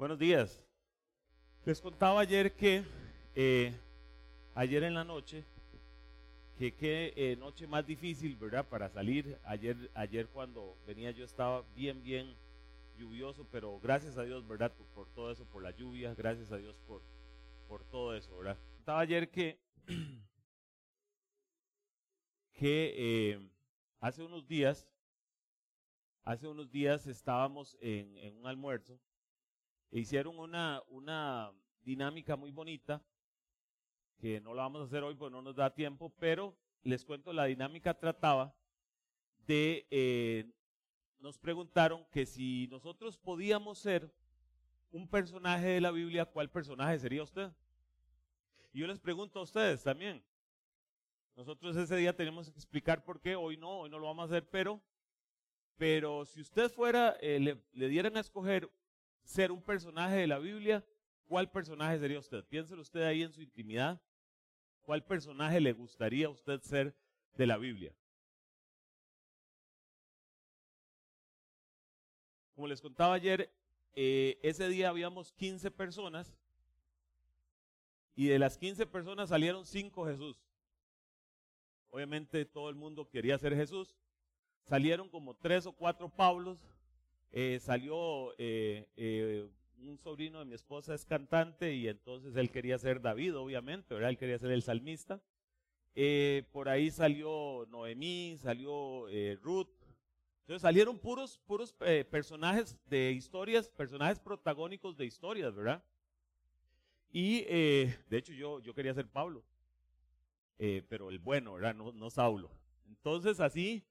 Buenos días. Les contaba ayer que eh, ayer en la noche, que qué eh, noche más difícil, ¿verdad? Para salir. Ayer, ayer cuando venía yo estaba bien, bien lluvioso, pero gracias a Dios, ¿verdad? Por, todo eso, por la lluvia, gracias a Dios por, por todo eso, ¿verdad? Contaba ayer que, que eh, hace unos días, hace unos días estábamos en, en un almuerzo hicieron una, una dinámica muy bonita, que no la vamos a hacer hoy porque no nos da tiempo, pero les cuento, la dinámica trataba de, eh, nos preguntaron que si nosotros podíamos ser un personaje de la Biblia, ¿cuál personaje sería usted? Y yo les pregunto a ustedes también. Nosotros ese día tenemos que explicar por qué, hoy no, hoy no lo vamos a hacer, pero, pero si usted fuera, eh, le dieran a escoger ser un personaje de la Biblia, ¿cuál personaje sería usted? Piénselo usted ahí en su intimidad. ¿Cuál personaje le gustaría a usted ser de la Biblia? Como les contaba ayer, eh, ese día habíamos 15 personas y de las 15 personas salieron 5 Jesús. Obviamente todo el mundo quería ser Jesús. Salieron como 3 o 4 Pablos. Eh, salió eh, eh, un sobrino de mi esposa es cantante y entonces él quería ser David, obviamente, ¿verdad? Él quería ser el salmista. Por ahí salió Noemí, salió Ruth. Entonces salieron puros, puros personajes de historias, personajes protagónicos de historias, ¿verdad? Y de hecho yo, yo quería ser Pablo, pero el bueno, ¿verdad? No Saulo. Entonces así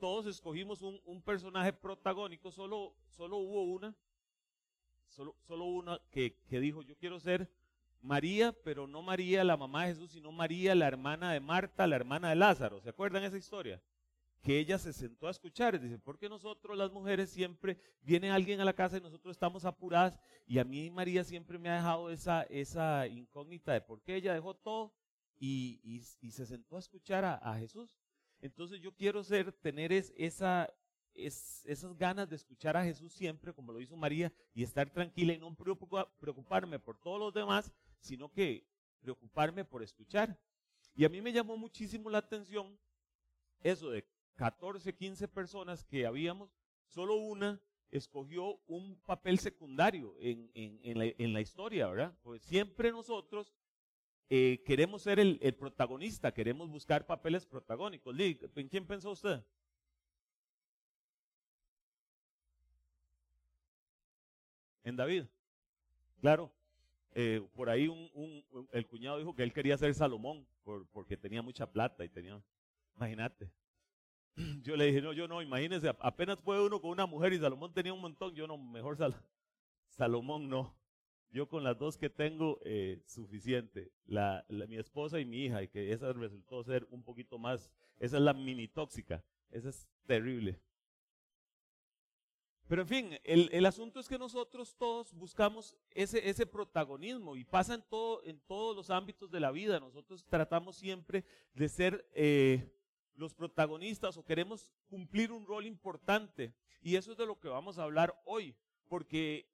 todos escogimos un, personaje protagónico, solo, solo hubo una solo, solo una que, que dijo, yo quiero ser María, pero no María la mamá de Jesús, sino María la hermana de Marta, la hermana de Lázaro. ¿Se acuerdan esa historia? Que ella se sentó a escuchar. Dice, porque nosotros las mujeres siempre viene alguien a la casa y nosotros estamos apuradas y a mí María siempre me ha dejado esa, esa incógnita de por qué ella dejó todo y, y, se sentó a escuchar a, Jesús. Entonces yo quiero ser, tener es, esa, es, esas ganas de escuchar a Jesús siempre, como lo hizo María, y estar tranquila y no preocuparme por todos los demás, sino que preocuparme por escuchar. Y a mí me llamó muchísimo la atención eso de 14, 15 personas que habíamos, solo una escogió un papel secundario en, en, en, la, en la, historia, ¿verdad? Pues siempre nosotros eh, queremos ser el, el, protagonista, queremos buscar papeles protagónicos. ¿En quién pensó usted? en David. Claro, eh, por ahí un, un, el cuñado dijo que él quería ser Salomón por, porque tenía mucha plata y tenía, imagínate. Yo le dije, no, yo no, imagínese, apenas puede uno con una mujer y Salomón tenía un montón, yo no, mejor Sal, Salomón no. Yo con las dos que tengo, eh, suficiente. La, la, mi esposa y mi hija, y que esa resultó ser un poquito más, esa es la mini tóxica, esa es terrible. Pero en fin, el, el, asunto es que nosotros todos buscamos ese, ese protagonismo y pasa en, todo, en todos los ámbitos de la vida. Nosotros tratamos siempre de ser eh, los protagonistas o queremos cumplir un rol importante. Y eso es de lo que vamos a hablar hoy, porque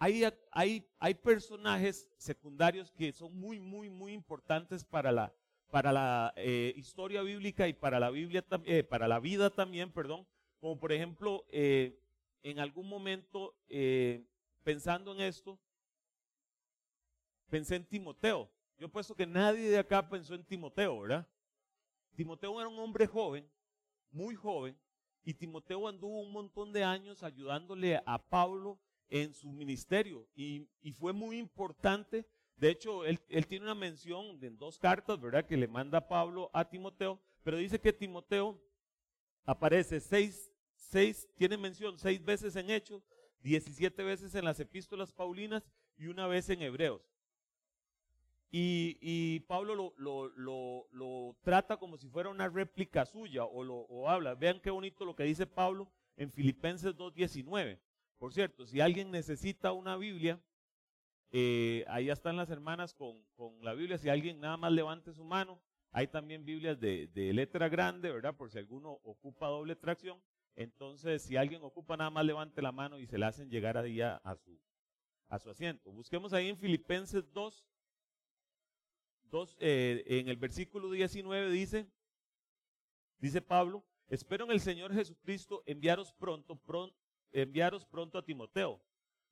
hay, hay, hay personajes secundarios que son muy, muy, muy importantes para la, para la eh, historia bíblica y para la, Biblia, eh, para la vida también, perdón. Como por ejemplo, eh, en algún momento, pensando en esto, pensé en Timoteo. Yo puesto que nadie de acá pensó en Timoteo, ¿verdad? Timoteo era un hombre joven, muy joven, y Timoteo anduvo un montón de años ayudándole a Pablo en su ministerio, y, y fue muy importante. De hecho, él, él, tiene una mención en dos cartas, ¿verdad? Que le manda Pablo a Timoteo, pero dice que Timoteo aparece seis seis, tiene mención seis veces en Hechos, 17 veces en las epístolas paulinas y una vez en Hebreos. Y, y Pablo lo, lo, lo, lo, trata como si fuera una réplica suya o, o habla. Vean qué bonito lo que dice Pablo en Filipenses 2.19. Por cierto, si alguien necesita una Biblia, eh, ahí están las hermanas con, con, la Biblia. Si alguien nada más levante su mano, hay también Biblias de, de letra grande, ¿verdad? Por si alguno ocupa doble tracción. Entonces, si alguien ocupa, nada más levante la mano y se la hacen llegar a, a, su, a su asiento. Busquemos ahí en Filipenses 2, 2 eh, en el versículo 19 dice, dice Pablo, espero en el Señor Jesucristo enviaros pronto, pronto, enviaros pronto a Timoteo,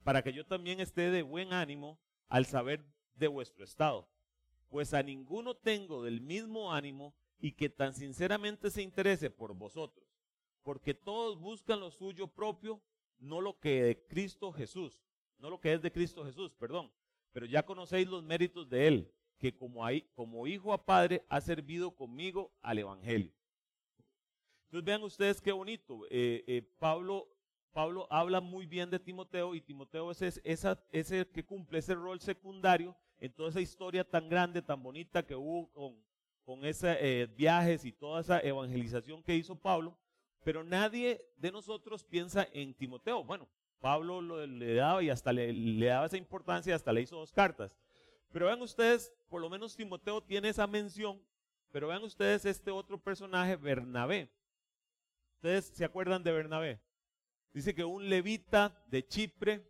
para que yo también esté de buen ánimo al saber de vuestro estado. Pues a ninguno tengo del mismo ánimo y que tan sinceramente se interese por vosotros, porque todos buscan lo suyo propio, no lo que de Cristo Jesús, no lo que es de Cristo Jesús, perdón, pero ya conocéis los méritos de Él, que como, hijo a padre ha servido conmigo al Evangelio. Entonces vean ustedes qué bonito. Eh, eh, Pablo, Pablo habla muy bien de Timoteo y Timoteo es, esa, ese que cumple ese rol secundario en toda esa historia tan grande, tan bonita que hubo con, esos eh, viajes y toda esa evangelización que hizo Pablo. Pero nadie de nosotros piensa en Timoteo. Bueno, Pablo lo, le daba y hasta le, le daba esa importancia hasta le hizo dos cartas. Pero vean ustedes, por lo menos Timoteo tiene esa mención, pero vean ustedes este otro personaje, Bernabé. ¿Ustedes se acuerdan de Bernabé? Dice que un levita de Chipre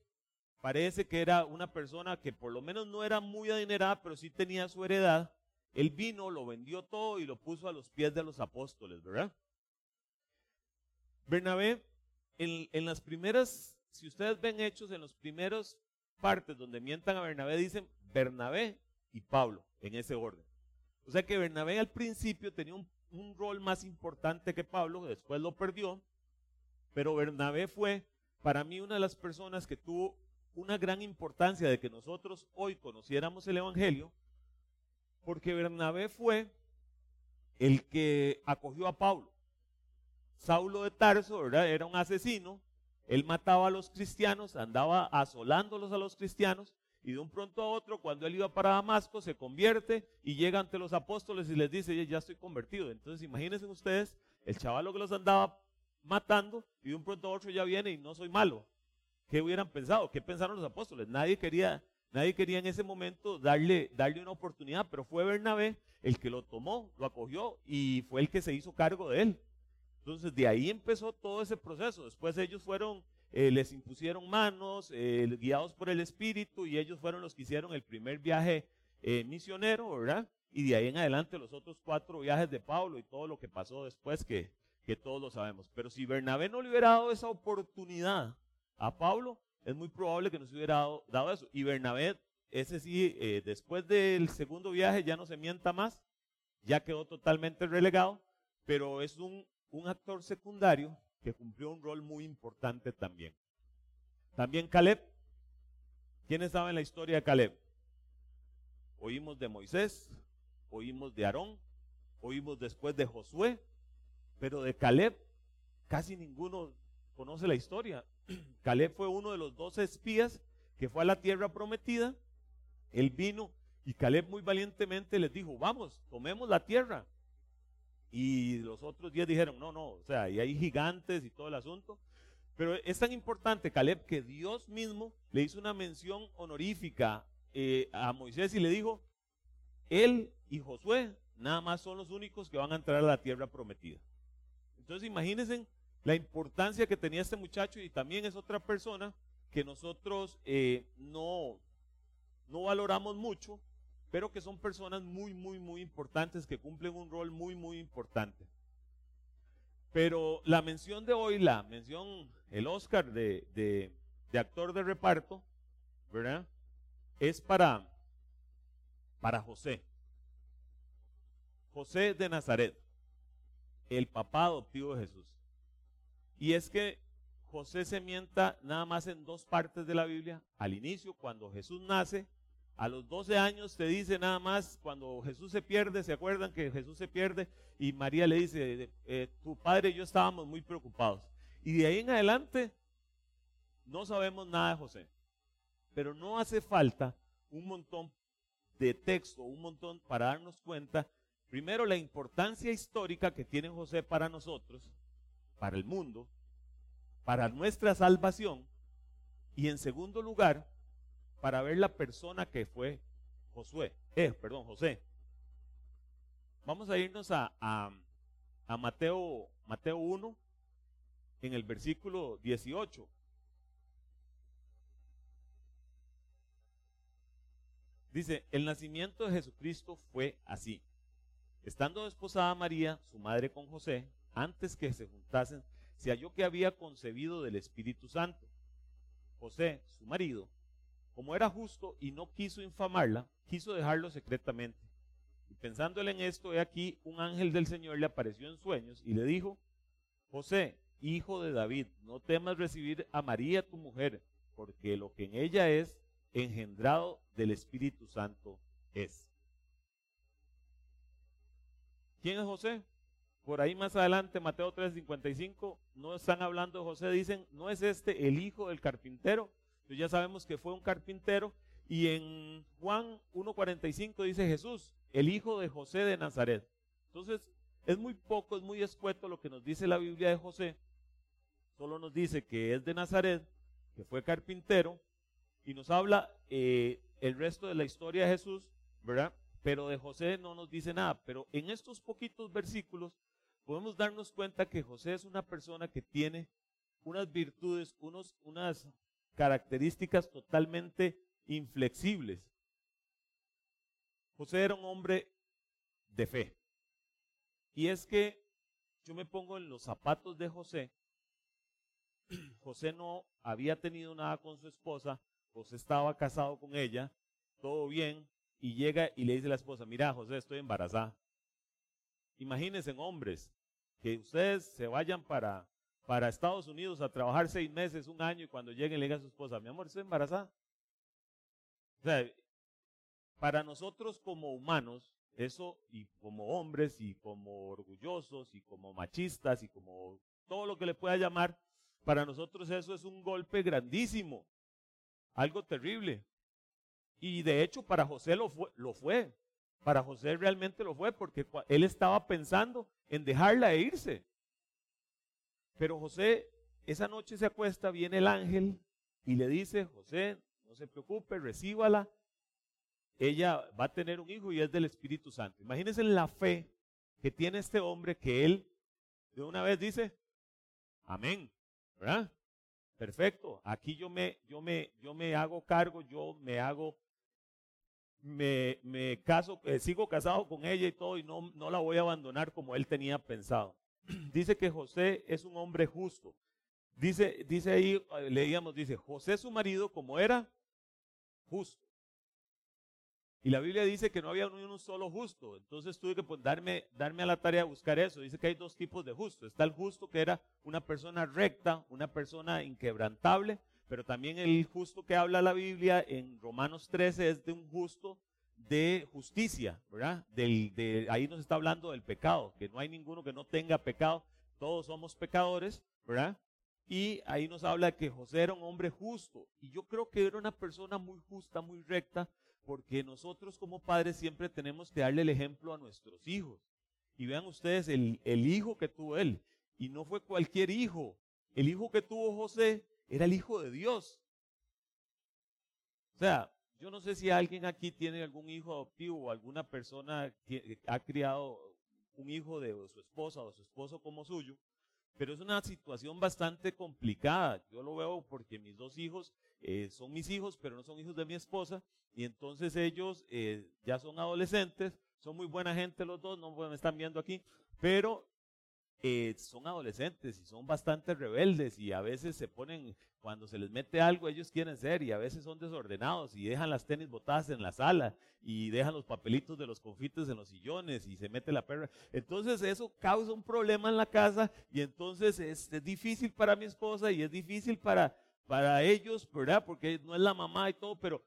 parece que era una persona que por lo menos no era muy adinerada, pero sí tenía su heredad. Él vino, lo vendió todo y lo puso a los pies de los apóstoles, ¿verdad? Bernabé, en, en las primeras si ustedes ven hechos en los primeros partes donde mientan a Bernabé, dicen Bernabé y Pablo, en ese orden. O sea que Bernabé al principio tenía un, un rol más importante que Pablo, después lo perdió, pero Bernabé fue para mí una de las personas que tuvo una gran importancia de que nosotros hoy conociéramos el Evangelio, porque Bernabé fue el que acogió a Pablo. Saulo de Tarso. Era un asesino, él mataba a los cristianos, andaba asolándolos a los cristianos y de un pronto a otro, cuando él iba para Damasco, se convierte y llega ante los apóstoles y les dice, ya estoy convertido. Entonces imagínense ustedes, el chavalo que los andaba matando y de un pronto a otro ya viene y no soy malo. ¿Qué hubieran pensado? ¿Qué pensaron los apóstoles? Nadie quería, nadie quería en ese momento darle, darle una oportunidad, pero fue Bernabé el que lo tomó, lo acogió y fue el que se hizo cargo de él. Entonces de ahí empezó todo ese proceso. Después ellos fueron, eh, les impusieron manos, eh, guiados por el Espíritu, y ellos fueron los que hicieron el primer viaje eh, misionero, ¿verdad? Y de ahí en adelante los otros cuatro viajes de Pablo y todo lo que pasó después que, que todos lo sabemos. Pero si Bernabé no le hubiera dado esa oportunidad a Pablo, es muy probable que no se hubiera dado, eso. Y Bernabé, ese sí, después del segundo viaje ya no se mienta más, ya quedó totalmente relegado, pero es un un actor secundario que cumplió un rol muy importante también. También Caleb. ¿Quiénes saben la historia de Caleb? Oímos de Moisés, oímos de Aarón, oímos después de Josué, pero de Caleb casi ninguno conoce la historia. Caleb fue uno de los doce espías que fue a la tierra prometida. Él vino y Caleb muy valientemente les dijo, vamos, tomemos la tierra. Y los otros diez dijeron, no, no, o sea, y hay gigantes y todo el asunto. Pero es tan importante, Caleb, que Dios mismo le hizo una mención honorífica eh, a Moisés y le dijo, él y Josué nada más son los únicos que van a entrar a la tierra prometida. Entonces imagínense la importancia que tenía este muchacho y también es otra persona que nosotros eh, no, no valoramos mucho pero que son personas muy, muy, muy importantes, que cumplen un rol muy, muy importante. Pero la mención de hoy, la mención, el Oscar de, de, actor de reparto, ¿verdad? Es para, para José. José de Nazaret, el papá adoptivo de Jesús. Y es que José se mienta nada más en dos partes de la Biblia. Al inicio, cuando Jesús nace, a los 12 años te dice nada más, cuando Jesús se pierde, ¿se acuerdan que Jesús se pierde? Y María le dice, eh, tu padre y yo estábamos muy preocupados. Y de ahí en adelante no sabemos nada de José. Pero no hace falta un montón de texto, un montón para darnos cuenta, primero, la importancia histórica que tiene José para nosotros, para el mundo, para nuestra salvación, y en segundo lugar, para ver la persona que fue Josué, eh, perdón, José. Vamos a irnos a, Mateo, Mateo 1, en el versículo 18. Dice, el nacimiento de Jesucristo fue así. Estando desposada María, su madre con José, antes que se juntasen, se halló que había concebido del Espíritu Santo. José, su marido, como era justo y no quiso infamarla, quiso dejarlo secretamente. Y pensándole en esto, he aquí un ángel del Señor le apareció en sueños y le dijo, José, hijo de David, no temas recibir a María tu mujer, porque lo que en ella es engendrado del Espíritu Santo es. ¿Quién es José? Por ahí más adelante, Mateo 3:55, no están hablando de José, dicen, no es este el hijo del carpintero. Entonces ya sabemos que fue un carpintero. Y en Juan 1:45 dice Jesús, el hijo de José de Nazaret. Entonces, es muy poco, es muy escueto lo que nos dice la Biblia de José. Solo nos dice que es de Nazaret, que fue carpintero, y nos habla eh, el resto de la historia de Jesús, ¿verdad? Pero de José no nos dice nada. Pero en estos poquitos versículos podemos darnos cuenta que José es una persona que tiene unas virtudes, unos, unas características totalmente inflexibles. José era un hombre de fe. Y es que yo me pongo en los zapatos de José. José no había tenido nada con su esposa, José estaba casado con ella, todo bien, y llega y le dice a la esposa, mira José, estoy embarazada. Imagínense hombres, que ustedes se vayan para, para Estados Unidos a trabajar seis meses, un año, y cuando lleguen le digan a su esposa, mi amor, estoy embarazada. O sea, para nosotros como humanos, eso, y como hombres, y como orgullosos, y como machistas, y como todo lo que le pueda llamar, para nosotros eso es un golpe grandísimo, algo terrible. Y de hecho para José lo fue, lo fue. Para José realmente lo fue porque él estaba pensando en dejarla e irse. Pero José, esa noche se acuesta, viene el ángel y le dice, José, no se preocupe, recíbala. Ella va a tener un hijo y es del Espíritu Santo. Imagínense la fe que tiene este hombre que él de una vez dice, amén, ¿verdad? Perfecto, aquí yo me, yo me, yo me hago cargo, yo me hago me, caso, eh, sigo casado con ella y todo, y no, no la voy a abandonar como él tenía pensado. dice que José es un hombre justo. Dice, dice ahí, eh, leíamos, dice, José su marido como era justo. Y la Biblia dice que no había ni un solo justo. Entonces tuve que pues, darme, darme a la tarea de buscar eso. Dice que hay dos tipos de justo. Está el justo que era una persona recta, una persona inquebrantable, pero también el justo que habla la Biblia en Romanos 13 es de un justo de justicia, ¿verdad? Ahí nos está hablando del pecado, que no hay ninguno que no tenga pecado, todos somos pecadores, ¿verdad? Y ahí nos habla que José era un hombre justo, y yo creo que era una persona muy justa, muy recta, porque nosotros como padres siempre tenemos que darle el ejemplo a nuestros hijos. Y vean ustedes el hijo que tuvo él, y no fue cualquier hijo, el hijo que tuvo José era el Hijo de Dios. O sea, yo no sé si alguien aquí tiene algún hijo adoptivo o alguna persona que ha criado un hijo de su esposa o su esposo como suyo, pero es una situación bastante complicada. Yo lo veo porque mis dos hijos eh, son mis hijos, pero no son hijos de mi esposa, y entonces ellos eh, ya son adolescentes, son muy buena gente los dos, no me están viendo aquí, pero eh, son adolescentes y son bastante rebeldes y a veces se ponen, cuando se les mete algo, ellos quieren ser y a veces son desordenados y dejan las tenis botadas en la sala y dejan los papelitos de los confites en los sillones y se mete la perra. Entonces eso causa un problema en la casa y entonces es, difícil para mi esposa y es difícil para, para ellos, ¿verdad? Porque no es la mamá y todo, pero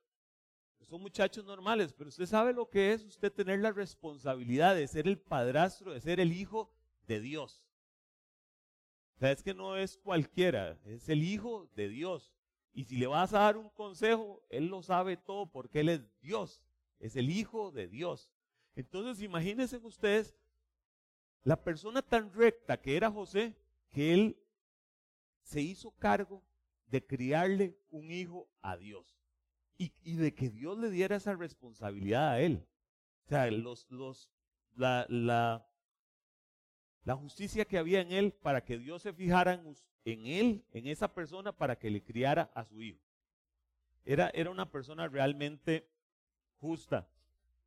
son muchachos normales, pero usted sabe lo que es usted tener la responsabilidad de ser el padrastro, de ser el hijo de Dios. O sea, es que no es cualquiera, es el Hijo de Dios. Y si le vas a dar un consejo, Él lo sabe todo porque Él es Dios, es el Hijo de Dios. Entonces imagínense ustedes la persona tan recta que era José, que Él se hizo cargo de criarle un hijo a Dios. Y, y, de que Dios le diera esa responsabilidad a él. O sea, los, los, la, la, la justicia que había en él para que Dios se fijara en, él, en esa persona, para que le criara a su hijo. Era, era una persona realmente justa.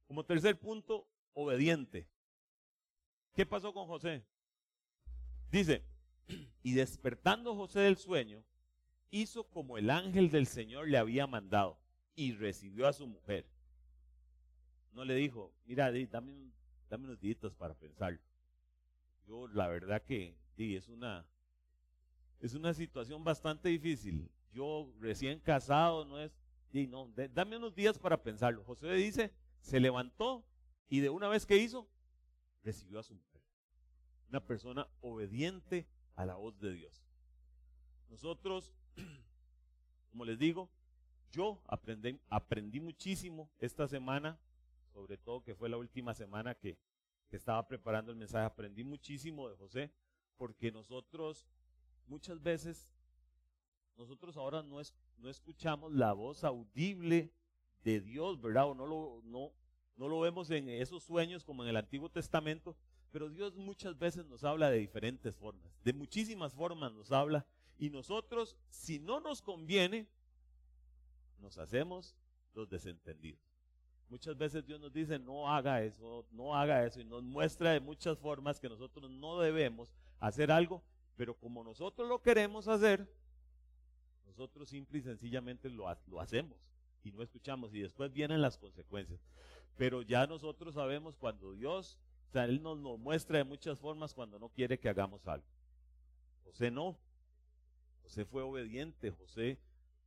Como tercer punto, obediente. ¿Qué pasó con José? Dice, y despertando José del sueño, hizo como el ángel del Señor le había mandado y recibió a su mujer. No le dijo, mira, dame, dame unos días para pensarlo. Yo, la verdad que sí, es una, es una situación bastante difícil. Yo recién casado, no es, sí, no, dame unos días para pensarlo. José dice, se levantó y de una vez que hizo, recibió a su mujer. Una persona obediente a la voz de Dios. Nosotros, como les digo, yo aprendí, aprendí muchísimo esta semana, sobre todo que fue la última semana que, que estaba preparando el mensaje, aprendí muchísimo de José, porque nosotros muchas veces, nosotros ahora no, es, no escuchamos la voz audible de Dios, ¿verdad? O no lo, no, no lo vemos en esos sueños como en el Antiguo Testamento, pero Dios muchas veces nos habla de diferentes formas, de muchísimas formas nos habla, y nosotros, si no nos conviene, nos hacemos los desentendidos. Muchas veces Dios nos dice, no haga eso, no haga eso, y nos muestra de muchas formas que nosotros no debemos hacer algo, pero como nosotros lo queremos hacer, nosotros simple y sencillamente lo, lo hacemos y no escuchamos, y después vienen las consecuencias. Pero ya nosotros sabemos cuando Dios, o sea, Él nos lo muestra de muchas formas cuando no quiere que hagamos algo. José no. José fue obediente. José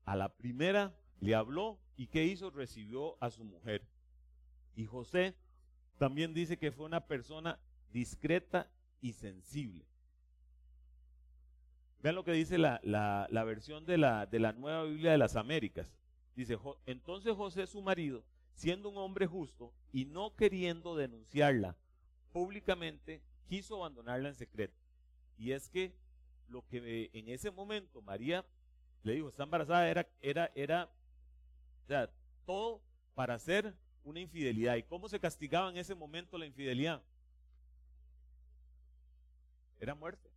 a la primera le habló y ¿qué hizo? Recibió a su mujer. Y José también dice que fue una persona discreta y sensible. Vean lo que dice la, versión de la, de la Nueva Biblia de las Américas. Dice, entonces José su marido, siendo un hombre justo y no queriendo denunciarla públicamente, quiso abandonarla en secreto. Y es que lo que en ese momento María le dijo, está embarazada, era, era, era, o sea, todo para hacer una infidelidad. ¿Y cómo se castigaba en ese momento la infidelidad? Era muerte.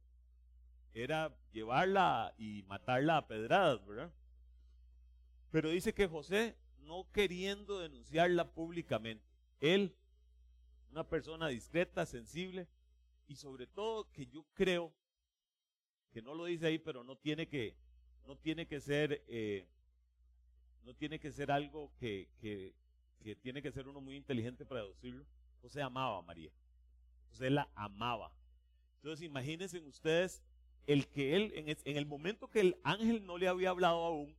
Era llevarla y matarla a pedradas, ¿verdad? Pero dice que José, no queriendo denunciarla públicamente, él, una persona discreta, sensible, y sobre todo que yo creo que no lo dice ahí, pero no tiene que, no tiene que ser, eh, no tiene que ser algo que, que, que, tiene que ser uno muy inteligente para deducirlo. José amaba a María. José la amaba. Entonces imagínense ustedes el que él, en, el momento que el ángel no le había hablado aún,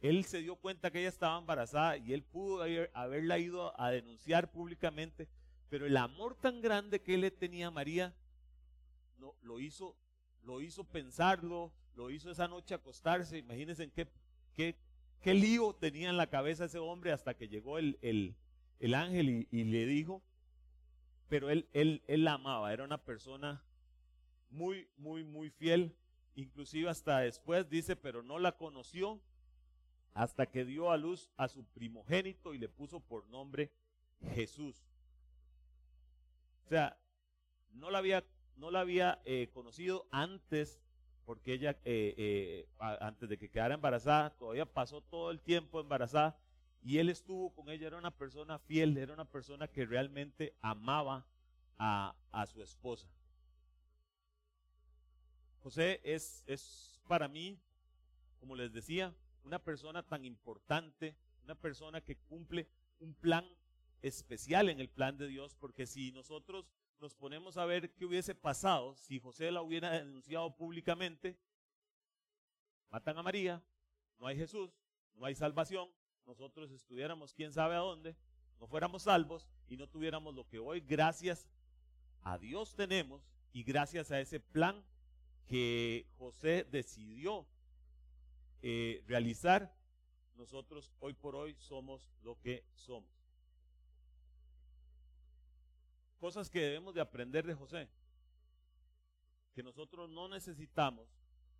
él se dio cuenta que ella estaba embarazada y él pudo haberla ido a denunciar públicamente, pero el amor tan grande que él tenía a María no, lo hizo lo hizo pensarlo, lo hizo esa noche acostarse. Imagínense en qué, qué, qué lío tenía en la cabeza ese hombre hasta que llegó el, el, ángel y, le dijo, pero él, él, él la amaba, era una persona muy, muy, muy fiel. Inclusive hasta después dice, pero no la conoció hasta que dio a luz a su primogénito y le puso por nombre Jesús. O sea, no la había no la había eh, conocido antes, porque ella, eh, eh, antes de que quedara embarazada, todavía pasó todo el tiempo embarazada, y él estuvo con ella, era una persona fiel, era una persona que realmente amaba a, a su esposa. José es, es para mí, como les decía, una persona tan importante, una persona que cumple un plan especial en el plan de Dios, porque si nosotros nos ponemos a ver qué hubiese pasado si José la hubiera denunciado públicamente. Matan a María, no hay Jesús, no hay salvación, nosotros estuviéramos quién sabe a dónde, no fuéramos salvos y no tuviéramos lo que hoy gracias a Dios tenemos y gracias a ese plan que José decidió eh, realizar, nosotros hoy por hoy somos lo que somos. Cosas que debemos de aprender de José. Que nosotros no necesitamos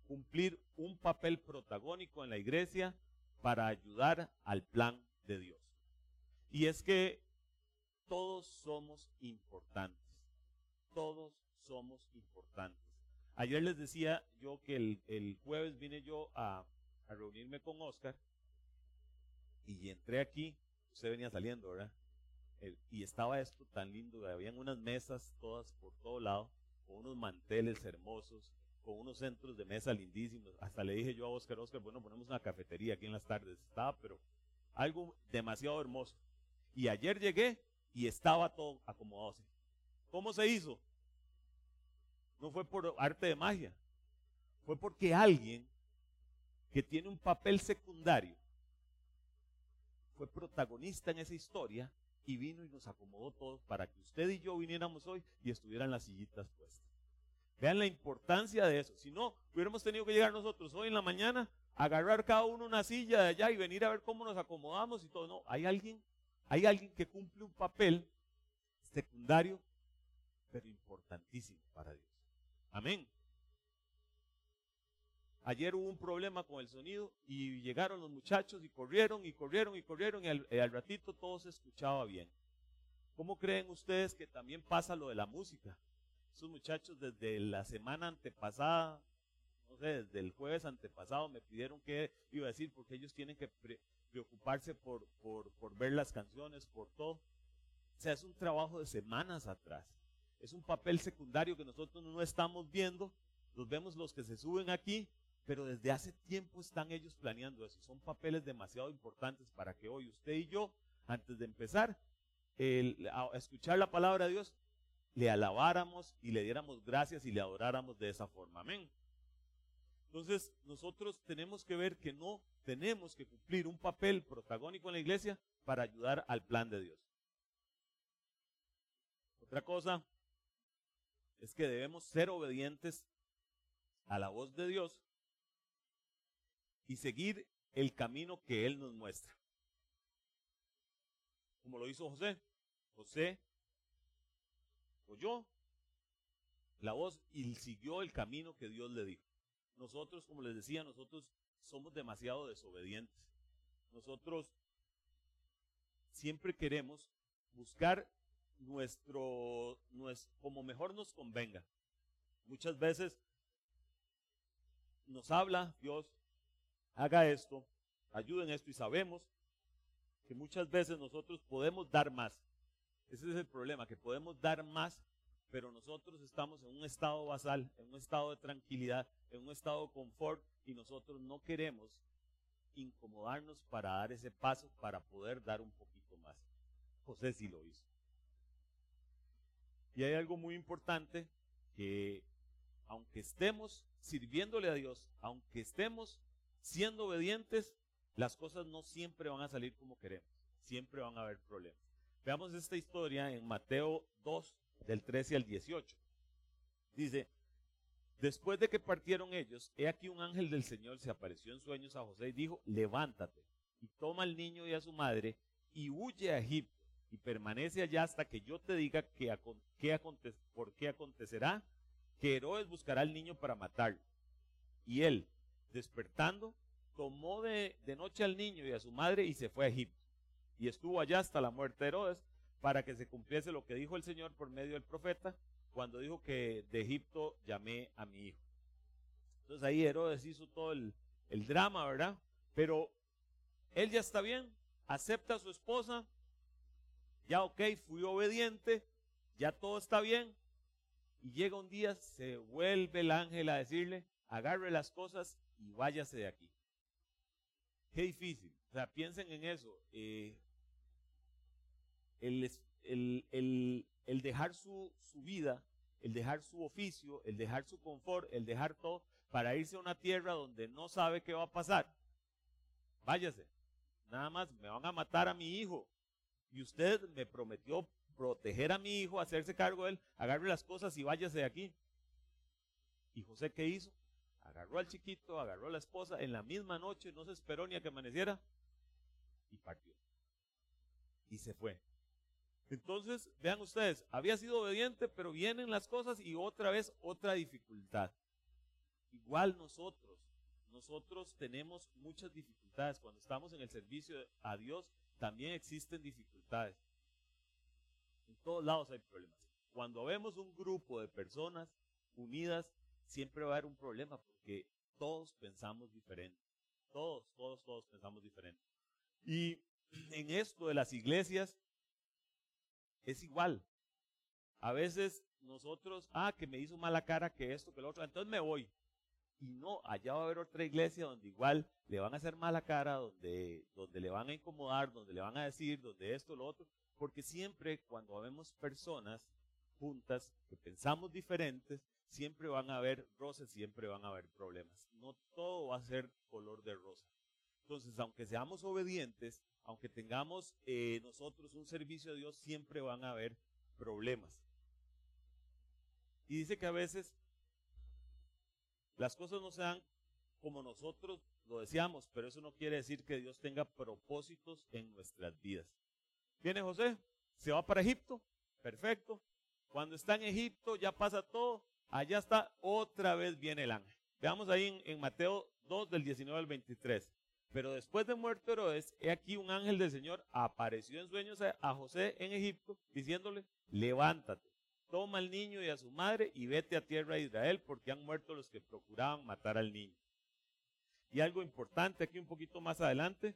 cumplir un papel protagónico en la iglesia para ayudar al plan de Dios. Y es que todos somos importantes. Todos somos importantes. Ayer les decía yo que el, jueves vine yo a, a reunirme con Oscar y entré aquí. usted venía saliendo, ¿verdad? Y estaba esto tan lindo, habían unas mesas todas por todo lado, con unos manteles hermosos, con unos centros de mesa lindísimos. Hasta le dije yo a Oscar, Oscar, bueno, ponemos una cafetería aquí en las tardes. Estaba, pero algo demasiado hermoso. Y ayer llegué y estaba todo acomodado así. ¿Cómo se hizo? No fue por arte de magia. Fue porque alguien que tiene un papel secundario fue protagonista en esa historia y vino y nos acomodó todo para que usted y yo viniéramos hoy y estuvieran las sillitas puestas. Vean la importancia de eso. Si no, hubiéramos tenido que llegar nosotros hoy en la mañana, agarrar cada uno una silla de allá y venir a ver cómo nos acomodamos y todo. No, hay alguien, hay alguien que cumple un papel secundario, pero importantísimo para Dios. Amén. Ayer hubo un problema con el sonido y llegaron los muchachos y corrieron y corrieron y corrieron y al, ratito todo se escuchaba bien. ¿Cómo creen ustedes que también pasa lo de la música? Esos muchachos desde la semana antepasada, no sé, desde el jueves antepasado me pidieron que iba a decir porque ellos tienen que preocuparse por, por, por ver las canciones, por todo. O sea, es un trabajo de semanas atrás. Es un papel secundario que nosotros no estamos viendo. Los vemos los que se suben aquí, pero desde hace tiempo están ellos planeando eso. Son papeles demasiado importantes para que hoy usted y yo, antes de empezar a escuchar la palabra de Dios, le alabáramos y le diéramos gracias y le adoráramos de esa forma. Amén. Entonces, nosotros tenemos que ver que no tenemos que cumplir un papel protagónico en la iglesia para ayudar al plan de Dios. Otra cosa es que debemos ser obedientes a la voz de Dios y seguir el camino que Él nos muestra. Como lo hizo José. José oyó la voz y siguió el camino que Dios le dijo. Nosotros, como les decía, nosotros somos demasiado desobedientes. Nosotros siempre queremos buscar nuestro, nuestro, como mejor nos convenga. Muchas veces nos habla Dios, haga esto, ayuden esto y sabemos que muchas veces nosotros podemos dar más. Ese es el problema, que podemos dar más, pero nosotros estamos en un estado basal, en un estado de tranquilidad, en un estado de confort y nosotros no queremos incomodarnos para dar ese paso para poder dar un poquito más. José sí lo hizo. Y hay algo muy importante que aunque estemos sirviéndole a Dios, aunque estemos siendo obedientes, las cosas no siempre van a salir como queremos. Siempre van a haber problemas. Veamos esta historia en Mateo 2, del 13 al 18. Dice, después de que partieron ellos, he aquí un ángel del Señor se apareció en sueños a José y dijo, levántate y toma al niño y a su madre y huye a Egipto y permanece allá hasta que yo te diga que, por qué acontecerá que Herodes buscará al niño para matarlo. Y él, despertando, tomó de, de noche al niño y a su madre y se fue a Egipto y estuvo allá hasta la muerte de Herodes para que se cumpliese lo que dijo el Señor por medio del profeta cuando dijo que de Egipto llamé a mi hijo. Entonces ahí Herodes hizo todo el, el drama, ¿verdad? Pero él ya está bien, acepta a su esposa, ya ok, fui obediente, ya todo está bien. Y llega un día, se vuelve el ángel a decirle, agarre las cosas y váyase de aquí. Qué difícil. O sea, piensen en eso. Eh, el, el, dejar su, su vida, el dejar su oficio, el dejar su confort, el dejar todo para irse a una tierra donde no sabe qué va a pasar. Váyase. Nada más, me van a matar a mi hijo. Y usted me prometió proteger a mi hijo, hacerse cargo de él, agarre las cosas y váyase de aquí. ¿Y José qué hizo? Agarró al chiquito, agarró a la esposa, en la misma noche, no se esperó ni a que amaneciera, y partió. Y se fue. Entonces, vean ustedes, había sido obediente, pero vienen las cosas y otra vez otra dificultad. Igual nosotros, nosotros tenemos muchas dificultades. Cuando estamos en el servicio a Dios, también existen dificultades. En todos lados hay problemas. Cuando vemos un grupo de personas unidas, siempre va a haber un problema todos pensamos diferente. Todos, todos, todos pensamos diferente. Y en esto de las iglesias es igual. A veces nosotros, ah, que me hizo mala cara, que esto, que lo otro, entonces me voy. Y no, allá va a haber otra iglesia donde igual le van a hacer mala cara, donde, donde le van a incomodar, donde le van a decir, donde esto, lo otro. Porque siempre cuando vemos personas juntas que pensamos diferentes, siempre van a haber roces, siempre van a haber problemas. No todo va a ser color de rosa. Entonces, aunque seamos obedientes, aunque tengamos eh, nosotros un servicio a Dios, siempre van a haber problemas. Y dice que a veces las cosas no se dan como nosotros lo deseamos, pero eso no quiere decir que Dios tenga propósitos en nuestras vidas. Viene José, se va para Egipto, perfecto. Cuando está en Egipto ya pasa todo, allá está, otra vez viene el ángel. Veamos ahí en, Mateo 2 del 19 al 23. Pero después de muerto Herodes, he aquí un ángel del Señor apareció en sueños a José en Egipto, diciéndole, levántate toma al niño y a su madre y vete a tierra de Israel porque han muerto los que procuraban matar al niño. Y algo importante aquí un poquito más adelante,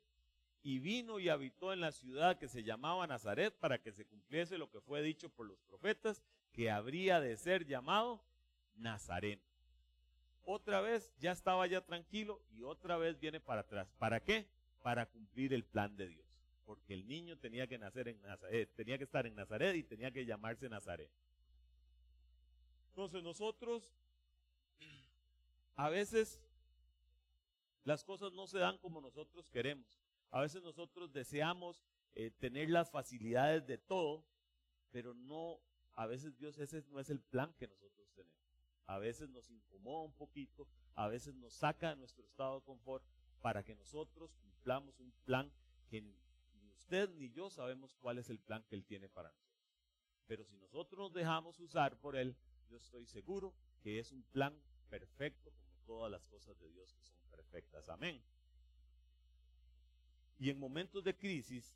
y vino y habitó en la ciudad que se llamaba Nazaret para que se cumpliese lo que fue dicho por los profetas, que habría de ser llamado Nazareno. Otra vez ya estaba ya tranquilo y otra vez viene para atrás. ¿Para qué? Para cumplir el plan de Dios. Porque el niño tenía que nacer en Nazaret, tenía que estar en Nazaret y tenía que llamarse Nazaret. Entonces nosotros, a veces las cosas no se dan como nosotros queremos. A veces nosotros deseamos eh, tener las facilidades de todo, pero no, a veces Dios ese no es el plan que nosotros tenemos. A veces nos incomoda un poquito, a veces nos saca de nuestro estado de confort para que nosotros cumplamos un plan que ni usted ni yo sabemos cuál es el plan que Él tiene para nosotros. Pero si nosotros nos dejamos usar por Él, yo estoy seguro que es un plan perfecto como todas las cosas de Dios que son perfectas. Amén. Y en momentos de crisis,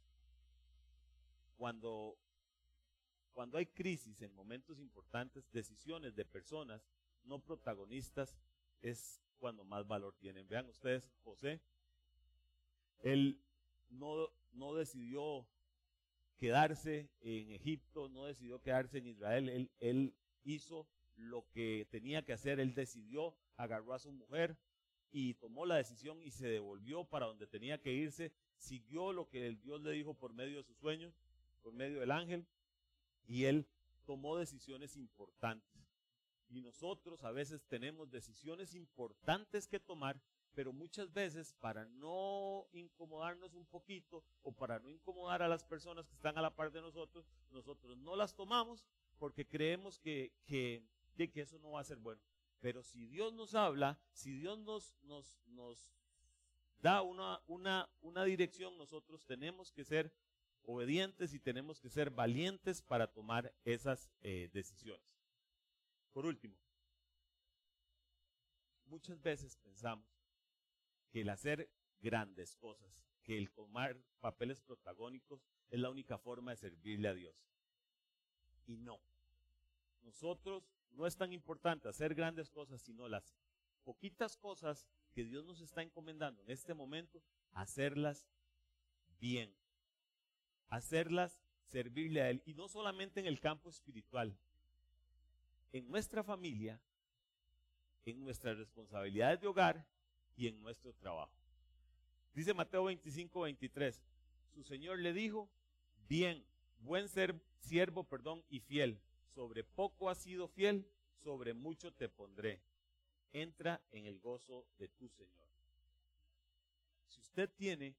cuando, cuando hay crisis, en momentos importantes, decisiones de personas no protagonistas es cuando más valor tienen. Vean ustedes, José, él no, no decidió quedarse en Egipto, no decidió quedarse en Israel, él, él hizo lo que tenía que hacer, él decidió, agarró a su mujer y tomó la decisión y se devolvió para donde tenía que irse, siguió lo que el Dios le dijo por medio de sus sueños, por medio del ángel, y él tomó decisiones importantes. Y nosotros a veces tenemos decisiones importantes que tomar, pero muchas veces para no incomodarnos un poquito o para no incomodar a las personas que están a la par de nosotros, nosotros no las tomamos porque creemos que, que, de que eso no va a ser bueno. Pero si Dios nos habla, si Dios nos, nos, nos da una, una, una dirección, nosotros tenemos que ser obedientes y tenemos que ser valientes para tomar esas eh, decisiones. Por último, muchas veces pensamos que el hacer grandes cosas, que el tomar papeles protagónicos es la única forma de servirle a Dios y no. Nosotros no es tan importante hacer grandes cosas, sino las poquitas cosas que Dios nos está encomendando en este momento, hacerlas bien. Hacerlas servirle a Él. Y no solamente en el campo espiritual, en nuestra familia, en nuestras responsabilidades de hogar y en nuestro trabajo. Dice Mateo 25, 23, su Señor le dijo, bien, buen ser, siervo, perdón, y fiel. Sobre poco has sido fiel, sobre mucho te pondré. Entra en el gozo de tu Señor. Si usted tiene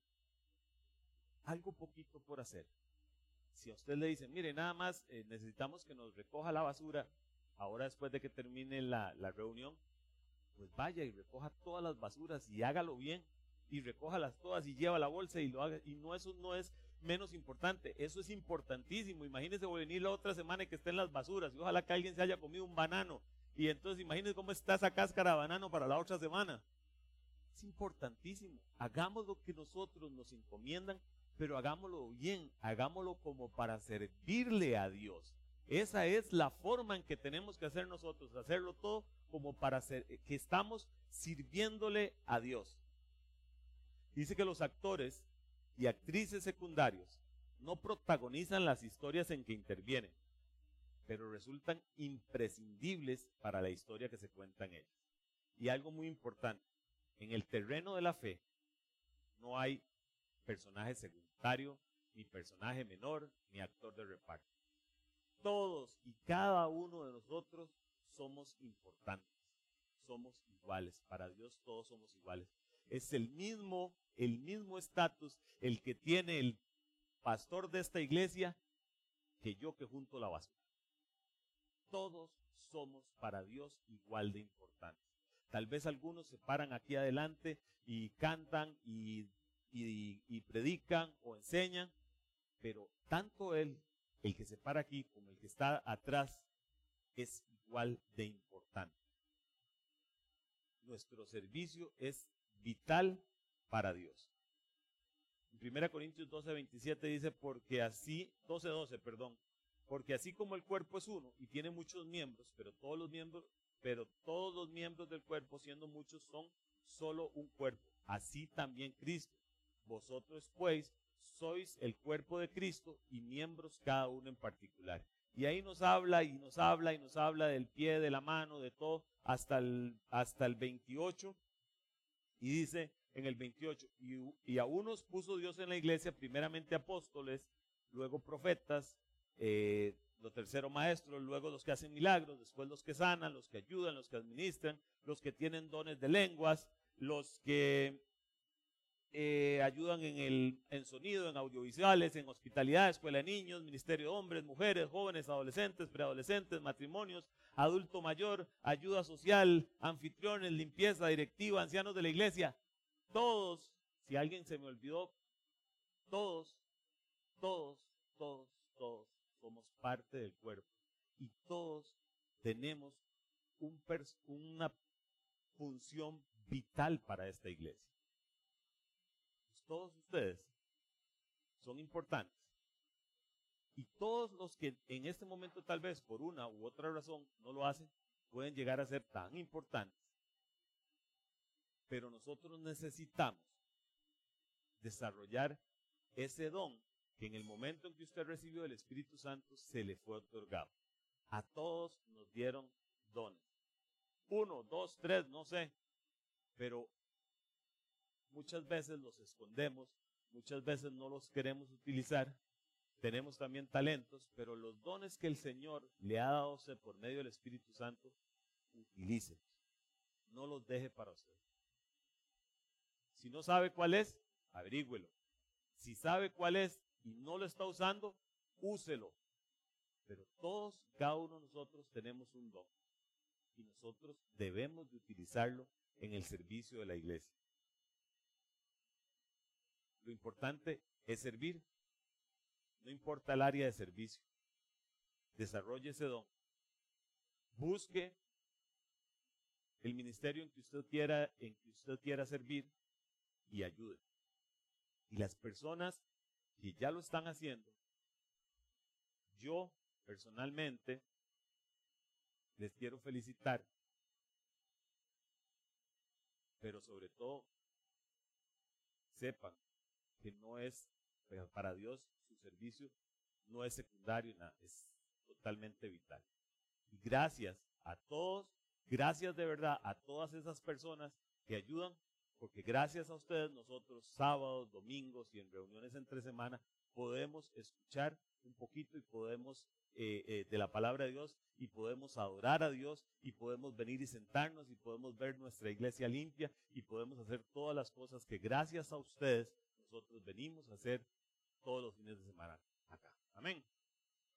algo poquito por hacer, si a usted le dice, mire, nada más eh, necesitamos que nos recoja la basura, ahora después de que termine la, la reunión, pues vaya y recoja todas las basuras y hágalo bien y recójalas todas y lleva la bolsa y lo haga. Y no, eso no es menos importante. Eso es importantísimo. Imagínese venir la otra semana y que estén las basuras. Y ojalá que alguien se haya comido un banano. Y entonces imagínese cómo está esa cáscara de banano para la otra semana. Es importantísimo. Hagamos lo que nosotros nos encomiendan, pero hagámoslo bien. Hagámoslo como para servirle a Dios. Esa es la forma en que tenemos que hacer nosotros. Hacerlo todo como para que estamos sirviéndole a Dios. Dice que los actores y actrices secundarios no protagonizan las historias en que intervienen, pero resultan imprescindibles para la historia que se cuenta en ellas. Y algo muy importante, en el terreno de la fe no hay personaje secundario, ni personaje menor, ni actor de reparto. Todos y cada uno de nosotros somos importantes, somos iguales. Para Dios todos somos iguales. Es el mismo, el mismo estatus el que tiene el pastor de esta iglesia que yo que junto la basura. Todos somos para Dios igual de importantes. Tal vez algunos se paran aquí adelante y cantan y, y, predican o enseñan, pero tanto él, el que se para aquí, como el que está atrás, es igual de importante. Nuestro servicio es vital para Dios. En 1 Corintios 12, 27 dice, porque así, 12, 12, perdón, porque así como el cuerpo es uno y tiene muchos miembros, pero todos los miembros, pero todos los miembros del cuerpo, siendo muchos, son solo un cuerpo. Así también Cristo. Vosotros, pues, sois el cuerpo de Cristo y miembros cada uno en particular. Y ahí nos habla y nos habla y nos habla del pie, de la mano, de todo, hasta el, hasta el 28. Y dice en el 28, y, a unos puso Dios en la iglesia, primeramente apóstoles, luego profetas, eh, los terceros maestros, luego los que hacen milagros, después los que sanan, los que ayudan, los que administran, los que tienen dones de lenguas, los que eh, ayudan en el en sonido, en audiovisuales, en hospitalidad, escuela de niños, ministerio de hombres, mujeres, jóvenes, adolescentes, preadolescentes, matrimonios, adulto mayor, ayuda social, anfitriones, limpieza, directiva, ancianos de la iglesia. Todos, si alguien se me olvidó, todos, todos, todos, todos somos parte del cuerpo y todos tenemos un una función vital para esta iglesia. Todos ustedes son importantes. Y todos los que en este momento tal vez por una u otra razón no lo hacen, pueden llegar a ser tan importantes. Pero nosotros necesitamos desarrollar ese don que en el momento en que usted recibió el Espíritu Santo se le fue otorgado. A todos nos dieron dones. Uno, dos, tres, no sé. Pero muchas veces los escondemos, muchas veces no los queremos utilizar. Tenemos también talentos, pero los dones que el Señor le ha dado usted por medio del Espíritu Santo, utilícelos. No los deje para usted. Si no sabe cuál es, averígüelo. Si sabe cuál es, y no lo está usando, úselo. Pero todos, cada uno de nosotros tenemos un don. Y nosotros debemos de utilizarlo en el servicio de la iglesia. Lo importante es servir. No importa el área de servicio. Desarrolle ese don. Busque el ministerio en que usted quiera, en que usted quiera servir y ayude. Y las personas y ya lo están haciendo, yo personalmente les quiero felicitar, pero sobre todo sepan que no es para Dios su servicio, no es secundario, es totalmente vital. Y gracias a todos, gracias de verdad a todas esas personas que ayudan porque gracias a ustedes nosotros sábados, domingos y en reuniones entre semana podemos escuchar un poquito y podemos eh, eh, de la palabra de Dios y podemos adorar a Dios y podemos venir y sentarnos y podemos ver nuestra iglesia limpia y podemos hacer todas las cosas que gracias a ustedes nosotros venimos a hacer todos los fines de semana acá. Amén.